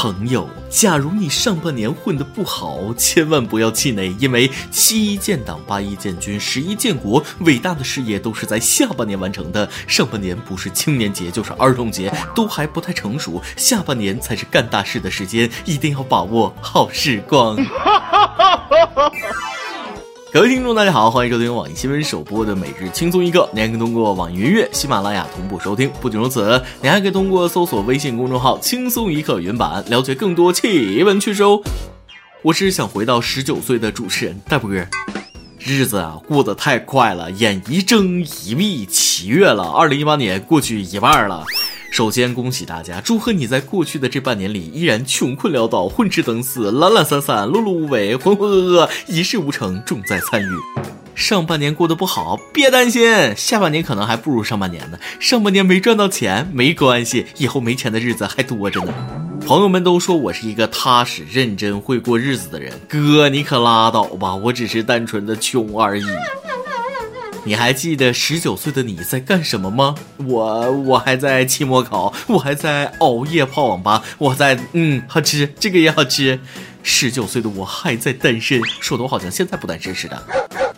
朋友，假如你上半年混的不好，千万不要气馁，因为七一建党、八一建军、十一建国，伟大的事业都是在下半年完成的。上半年不是青年节就是儿童节，都还不太成熟，下半年才是干大事的时间，一定要把握好时光。哈哈哈哈哈各位听众，大家好，欢迎收听网易新闻首播的每日轻松一刻。您还可以通过网易云音乐、喜马拉雅同步收听。不仅如此，您还可以通过搜索微信公众号“轻松一刻”原版，了解更多奇闻趣事哦。我是想回到十九岁的主持人大波哥。日子啊，过得太快了，眼一睁一闭，七月了，二零一八年过去一半了。首先恭喜大家，祝贺你在过去的这半年里依然穷困潦倒、混吃等死、懒懒散散、碌碌无为、浑浑噩噩、一事无成，重在参与。上半年过得不好，别担心，下半年可能还不如上半年呢。上半年没赚到钱没关系，以后没钱的日子还多着呢。朋友们都说我是一个踏实、认真、会过日子的人，哥你可拉倒吧，我只是单纯的穷而已。你还记得十九岁的你在干什么吗？我我还在期末考，我还在熬夜泡网吧，我在嗯好吃，这个也好吃。十九岁的我还在单身，说的我好像现在不单身似的。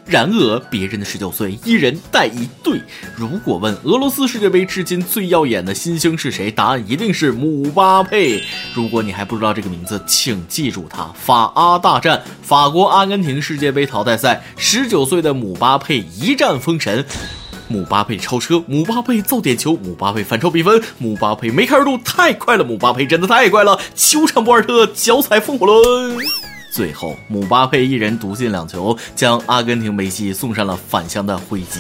然而，别人的十九岁，一人带一队。如果问俄罗斯世界杯至今最耀眼的新星是谁，答案一定是姆巴佩。如果你还不知道这个名字，请记住他：法阿大战，法国阿根廷世界杯淘汰赛，十九岁的姆巴佩一战封神。姆巴佩超车，姆巴佩造点球，姆巴佩反超比分，姆巴佩梅开二度，太快了！姆巴佩真的太快了！球场博尔特，脚踩风火轮。最后，姆巴佩一人独进两球，将阿根廷梅西送上了返乡的灰机。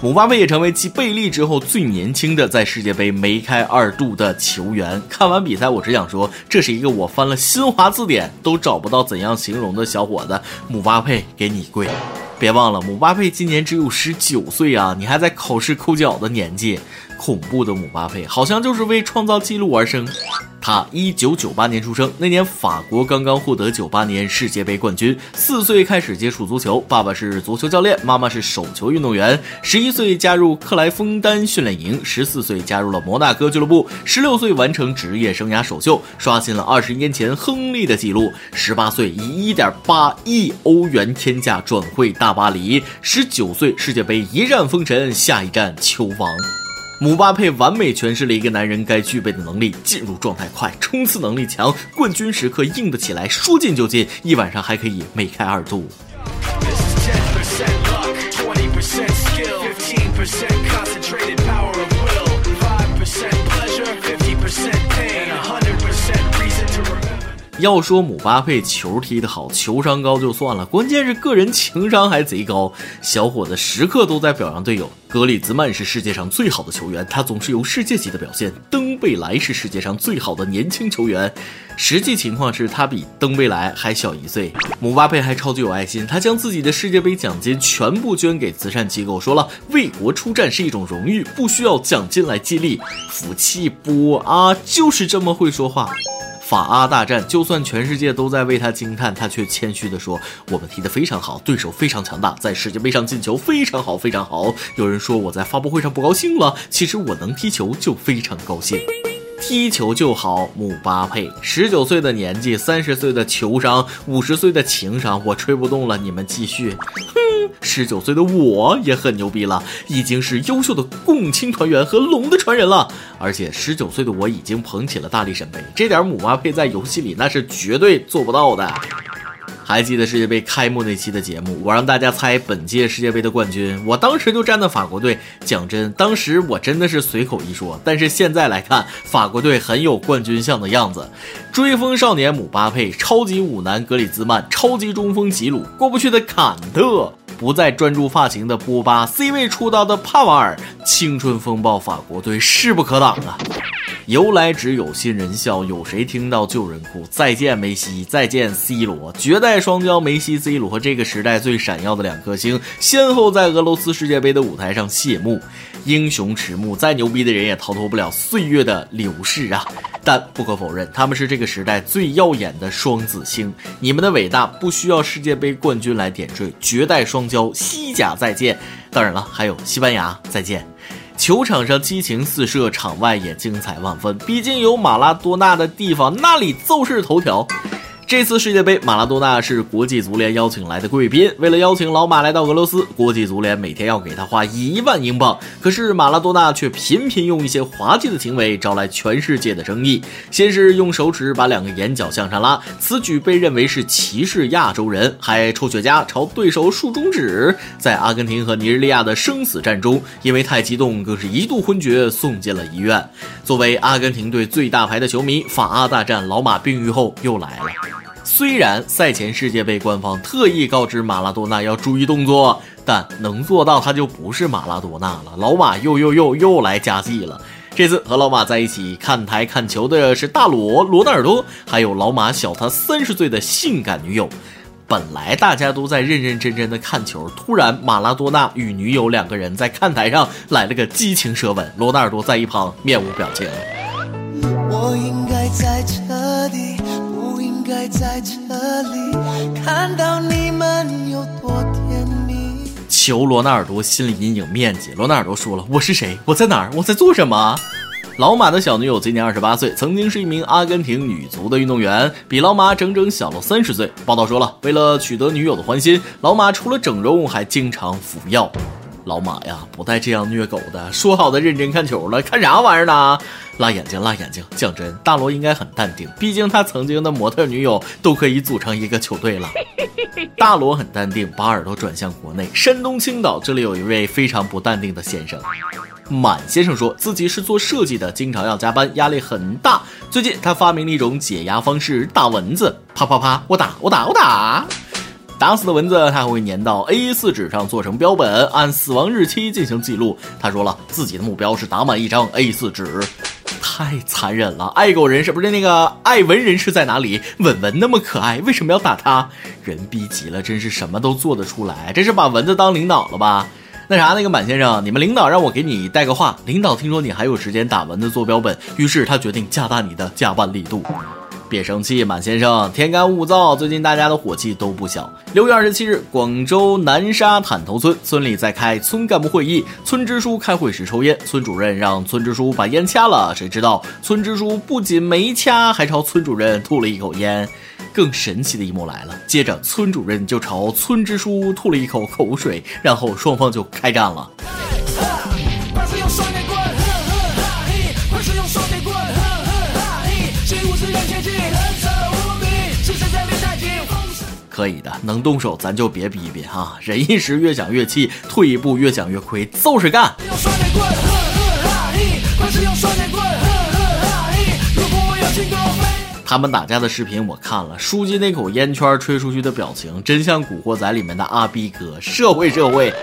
姆巴佩也成为继贝利之后最年轻的在世界杯梅开二度的球员。看完比赛，我只想说，这是一个我翻了新华字典都找不到怎样形容的小伙子。姆巴佩，给你跪！别忘了，姆巴佩今年只有十九岁啊，你还在考试抠脚的年纪。恐怖的姆巴佩好像就是为创造纪录而生。他一九九八年出生，那年法国刚刚获得九八年世界杯冠军。四岁开始接触足球，爸爸是足球教练，妈妈是手球运动员。十一岁加入克莱枫丹训练营，十四岁加入了摩纳哥俱乐部，十六岁完成职业生涯首秀，刷新了二十年前亨利的纪录。十八岁以一点八亿欧元天价转会大巴黎，十九岁世界杯一战封神，下一站球王。姆巴佩完美诠释了一个男人该具备的能力：进入状态快，冲刺能力强，冠军时刻硬得起来，说进就进，一晚上还可以梅开二度。要说姆巴佩球踢得好，球商高就算了，关键是个人情商还贼高。小伙子时刻都在表扬队友。格里兹曼是世界上最好的球员，他总是有世界级的表现。登贝莱是世界上最好的年轻球员，实际情况是他比登贝莱还小一岁。姆巴佩还超级有爱心，他将自己的世界杯奖金全部捐给慈善机构，说了为国出战是一种荣誉，不需要奖金来激励。福气不啊，就是这么会说话。法阿大战，就算全世界都在为他惊叹，他却谦虚地说：“我们踢得非常好，对手非常强大，在世界杯上进球非常好，非常好。”有人说我在发布会上不高兴了，其实我能踢球就非常高兴。踢球就好，姆巴佩，十九岁的年纪，三十岁的球商，五十岁的情商，我吹不动了，你们继续。哼，十九岁的我也很牛逼了，已经是优秀的共青团员和龙的传人了。而且十九岁的我已经捧起了大力神杯，这点姆巴佩在游戏里那是绝对做不到的。还记得世界杯开幕那期的节目，我让大家猜本届世界杯的冠军，我当时就站在法国队。讲真，当时我真的是随口一说，但是现在来看，法国队很有冠军相的样子。追风少年姆巴佩，超级舞男格里兹曼，超级中锋吉鲁，过不去的坎特，不再专注发型的波巴，C 位出道的帕瓦尔，青春风暴法国队势不可挡啊！由来只有新人笑，有谁听到旧人哭？再见梅西，再见 C 罗，绝代双骄梅西、C 罗和，这个时代最闪耀的两颗星，先后在俄罗斯世界杯的舞台上谢幕。英雄迟暮，再牛逼的人也逃脱不了岁月的流逝啊！但不可否认，他们是这个时代最耀眼的双子星。你们的伟大不需要世界杯冠军来点缀，绝代双骄，西甲再见！当然了，还有西班牙再见。球场上激情四射，场外也精彩万分。毕竟有马拉多纳的地方，那里就是头条。这次世界杯，马拉多纳是国际足联邀请来的贵宾。为了邀请老马来到俄罗斯，国际足联每天要给他花一万英镑。可是马拉多纳却频频用一些滑稽的行为招来全世界的争议。先是用手指把两个眼角向上拉，此举被认为是歧视亚洲人，还抽雪茄朝对手竖中指。在阿根廷和尼日利亚的生死战中，因为太激动，更是一度昏厥，送进了医院。作为阿根廷队最大牌的球迷，法阿大战老马病愈后又来了。虽然赛前世界杯官方特意告知马拉多纳要注意动作，但能做到他就不是马拉多纳了。老马又又又又来加戏了。这次和老马在一起看台看球的是大罗罗纳尔多，还有老马小他三十岁的性感女友。本来大家都在认认真真的看球，突然马拉多纳与女友两个人在看台上来了个激情舌吻，罗纳尔多在一旁面无表情。我应该在这。在这里看到你们有多甜蜜。求罗纳尔多心理阴影面积。罗纳尔多说了：“我是谁？我在哪儿？我在做什么？”老马的小女友今年二十八岁，曾经是一名阿根廷女足的运动员，比老马整整小了三十岁。报道说了，为了取得女友的欢心，老马除了整容，还经常服药。老马呀，不带这样虐狗的。说好的认真看球了，看啥玩意儿呢？辣眼睛，辣眼睛。讲真，大罗应该很淡定，毕竟他曾经的模特女友都可以组成一个球队了。大罗很淡定，把耳朵转向国内。山东青岛这里有一位非常不淡定的先生，满先生说自己是做设计的，经常要加班，压力很大。最近他发明了一种解压方式，打蚊子，啪啪啪，我打，我打，我打。打死的蚊子，他会粘到 A4 纸上做成标本，按死亡日期进行记录。他说了，自己的目标是打满一张 A4 纸，太残忍了。爱狗人士不是那个爱蚊人士在哪里？蚊蚊那么可爱，为什么要打他？人逼急了，真是什么都做得出来。这是把蚊子当领导了吧？那啥，那个满先生，你们领导让我给你带个话。领导听说你还有时间打蚊子做标本，于是他决定加大你的加班力度。别生气，满先生，天干物燥，最近大家的火气都不小。六月二十七日，广州南沙坦头村村里在开村干部会议，村支书开会时抽烟，村主任让村支书把烟掐了，谁知道村支书不仅没掐，还朝村主任吐了一口烟。更神奇的一幕来了，接着村主任就朝村支书吐了一口口水，然后双方就开战了。可以的，能动手咱就别逼逼哈，忍一时越想越气，退一步越想越亏，就是干。他们打架的视频我看了，书记那口烟圈吹出去的表情，真像《古惑仔》里面的阿逼哥，社会社会。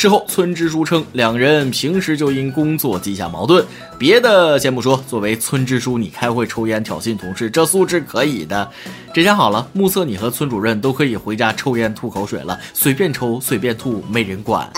事后，村支书称，两人平时就因工作积下矛盾，别的先不说。作为村支书，你开会抽烟挑衅同事，这素质可以的。这下好了，目测你和村主任都可以回家抽烟吐口水了，随便抽随便吐，没人管。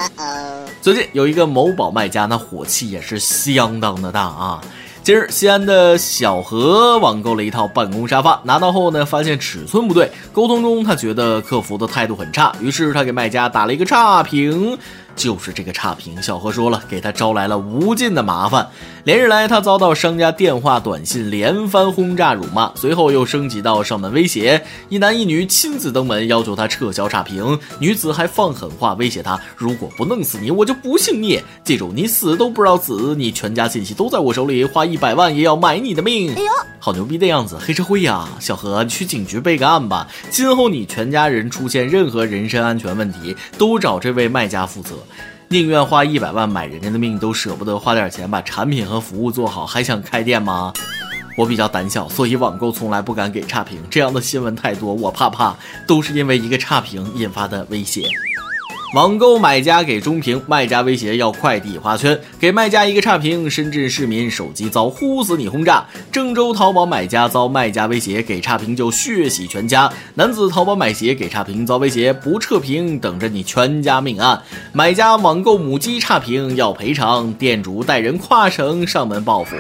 最近有一个某宝卖家，那火气也是相当的大啊。今日，西安的小何网购了一套办公沙发，拿到后呢，发现尺寸不对。沟通中，他觉得客服的态度很差，于是他给卖家打了一个差评。就是这个差评，小何说了，给他招来了无尽的麻烦。连日来，他遭到商家电话、短信连番轰炸、辱骂，随后又升级到上门威胁。一男一女亲自登门，要求他撤销差评。女子还放狠话威胁他：“如果不弄死你，我就不姓聂。记住，你死都不知道死，你全家信息都在我手里，花一百万也要买你的命。”哎呦，好牛逼的样子！黑社会呀，小何，去警局备个案吧。今后你全家人出现任何人身安全问题，都找这位卖家负责。宁愿花一百万买人家的命，都舍不得花点钱把产品和服务做好，还想开店吗？我比较胆小，所以网购从来不敢给差评。这样的新闻太多，我怕怕，都是因为一个差评引发的威胁。网购买家给中评，卖家威胁要快递花圈，给卖家一个差评。深圳市民手机遭“呼死你”轰炸，郑州淘宝买家遭卖家威胁给差评就血洗全家。男子淘宝买鞋给差评遭威胁不撤评，等着你全家命案。买家网购母鸡差评要赔偿，店主带人跨省上门报复。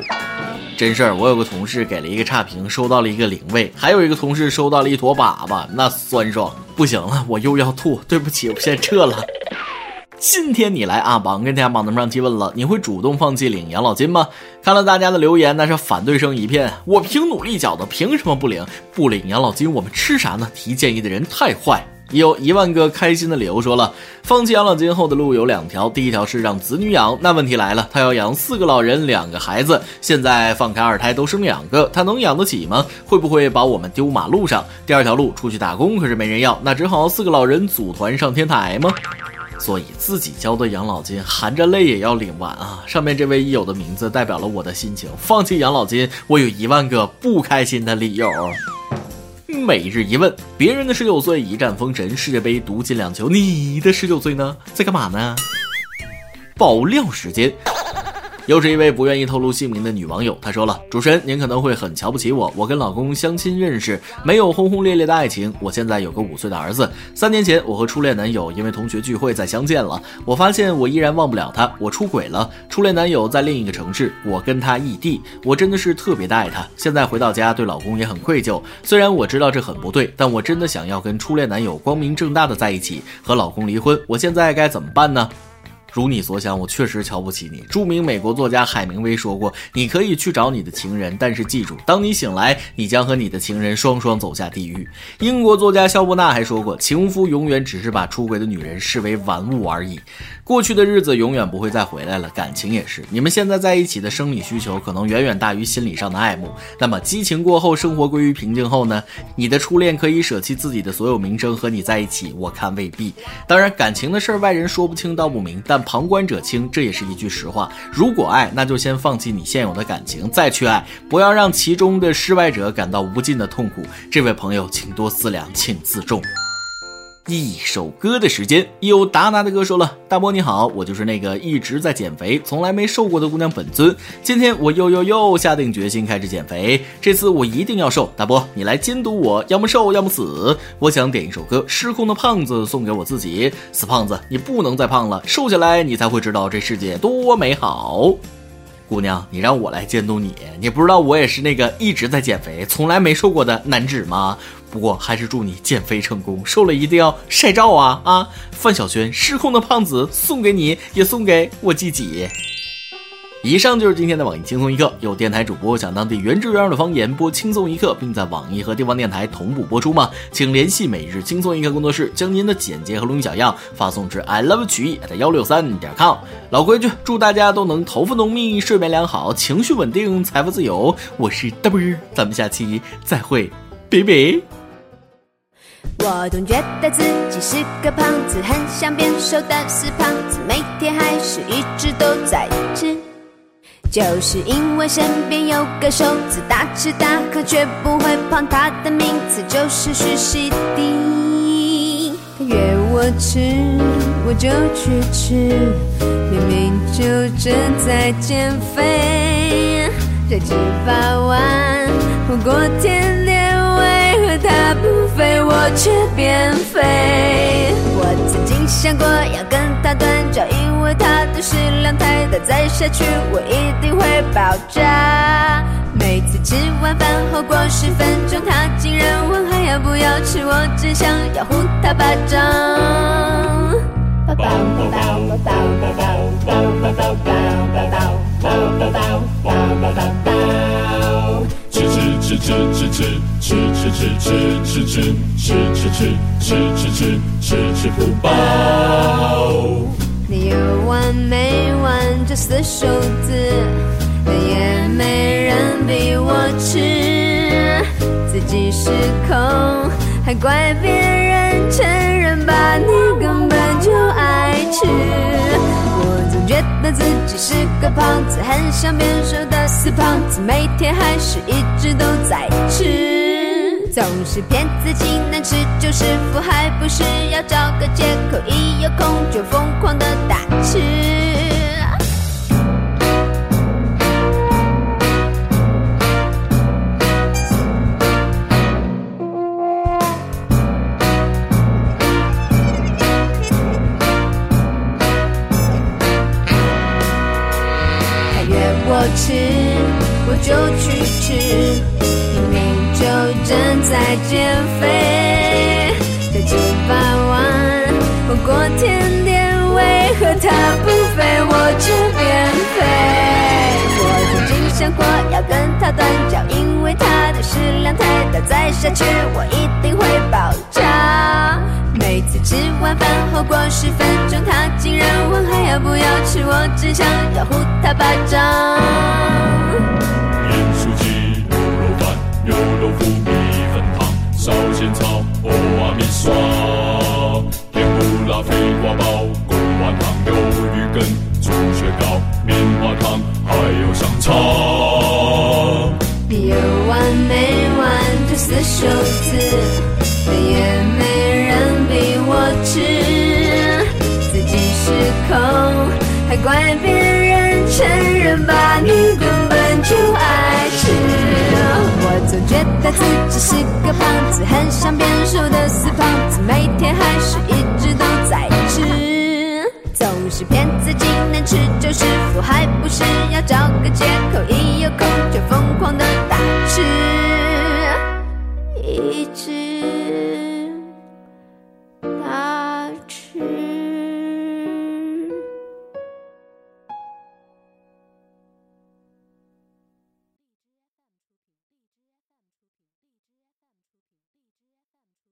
真事儿，我有个同事给了一个差评，收到了一个灵位；还有一个同事收到了一坨粑粑，那酸爽。不行了，我又要吐，对不起，我先撤了。今天你来啊，榜跟大家榜单上提问了，你会主动放弃领养老金吗？看了大家的留言，那是反对声一片。我凭努力缴的，凭什么不领？不领养老金，我们吃啥呢？提建议的人太坏。有一万个开心的理由，说了放弃养老金后的路有两条，第一条是让子女养，那问题来了，他要养四个老人，两个孩子，现在放开二胎都生两个，他能养得起吗？会不会把我们丢马路上？第二条路出去打工，可是没人要，那只好四个老人组团上天台吗？所以自己交的养老金含着泪也要领完啊！上面这位益友的名字代表了我的心情，放弃养老金，我有一万个不开心的理由。每日一问：别人的十九岁一战封神，世界杯独进两球，你的十九岁呢？在干嘛呢？爆料时间。又是一位不愿意透露姓名的女网友，她说了：“主持人，您可能会很瞧不起我，我跟老公相亲认识，没有轰轰烈烈的爱情。我现在有个五岁的儿子。三年前，我和初恋男友因为同学聚会再相见了，我发现我依然忘不了他，我出轨了。初恋男友在另一个城市，我跟他异地，我真的是特别的爱他。现在回到家，对老公也很愧疚。虽然我知道这很不对，但我真的想要跟初恋男友光明正大的在一起，和老公离婚。我现在该怎么办呢？”如你所想，我确实瞧不起你。著名美国作家海明威说过：“你可以去找你的情人，但是记住，当你醒来，你将和你的情人双双走下地狱。”英国作家肖伯纳还说过：“情夫永远只是把出轨的女人视为玩物而已。”过去的日子永远不会再回来了，感情也是。你们现在在一起的生理需求可能远远大于心理上的爱慕。那么激情过后，生活归于平静后呢？你的初恋可以舍弃自己的所有名声和你在一起？我看未必。当然，感情的事儿外人说不清道不明，但旁观者清，这也是一句实话。如果爱，那就先放弃你现有的感情，再去爱，不要让其中的失败者感到无尽的痛苦。这位朋友，请多思量，请自重。一首歌的时间，有达达的歌说了：“大波你好，我就是那个一直在减肥，从来没瘦过的姑娘本尊。今天我又又又下定决心开始减肥，这次我一定要瘦。大波，你来监督我，要么瘦，要么死。我想点一首歌《失控的胖子》送给我自己。死胖子，你不能再胖了，瘦下来你才会知道这世界多美好。姑娘，你让我来监督你，你不知道我也是那个一直在减肥，从来没瘦过的男纸吗？”不过还是祝你减肥成功，瘦了一定要晒照啊啊！范晓萱失控的胖子送给你，也送给我自己。以上就是今天的网易轻松一刻。有电台主播讲当地原汁原味的方言播轻松一刻，并在网易和地方电台同步播出吗？请联系每日轻松一刻工作室，将您的简介和录音小样发送至 i love 曲艺幺六三点 com。老规矩，祝大家都能头发浓密、睡眠良好、情绪稳定、财富自由。我是大波，咱们下期再会，拜拜。我总觉得自己是个胖子，很想变瘦但是胖子，每天还是一直都在吃。就是因为身边有个瘦子，大吃大喝却不会胖，他的名字就是徐熙娣。他约我吃，我就去吃，明明就正在减肥，这吃法完不过天天为何。他不肥，我却变肥。我曾经想过要跟他断交，因为他的食量太大，再下去我一定会爆炸。每次吃完饭后过十分钟，他竟然问还要不要吃，我只想要呼他巴掌。吃吃吃吃吃吃吃吃吃吃吃吃吃吃吃吃吃吃不饱。你有完没完这死瘦子？也没人逼我吃，自己失控还怪别人承认吧？你根本就爱吃。觉得自己是个胖子，很想变瘦的死胖子，每天还是一直都在吃，总是骗自己能吃就是福，还不是要找个借口，一有空就疯狂的大。吃，就去吃，明明就正在减肥。这吃饭完，火锅甜点，为何他不飞，我这边飞。我曾经想过要跟他断交，因为他的食量太大，再下去我一定会爆炸。每次吃完饭后过十分钟，他竟然问还要不要吃，我只想要呼他巴掌。盐酥鸡、牛肉饭、牛肉腐、米粉汤、烧仙草、欧阿米刷、甜不辣、肥瓜包、贡丸汤、鱿鱼羹、猪血糕、棉花糖，还有香肠。有完没完这四手字，也没人逼吃，自己失控，还怪别人，承认吧，你根本就爱吃。我总觉得自己是个胖子，很像变瘦的死胖子，每天还是一直都在吃，总是骗自己能吃就是福，还不是要找个借口，一有空就疯狂的大吃，一直。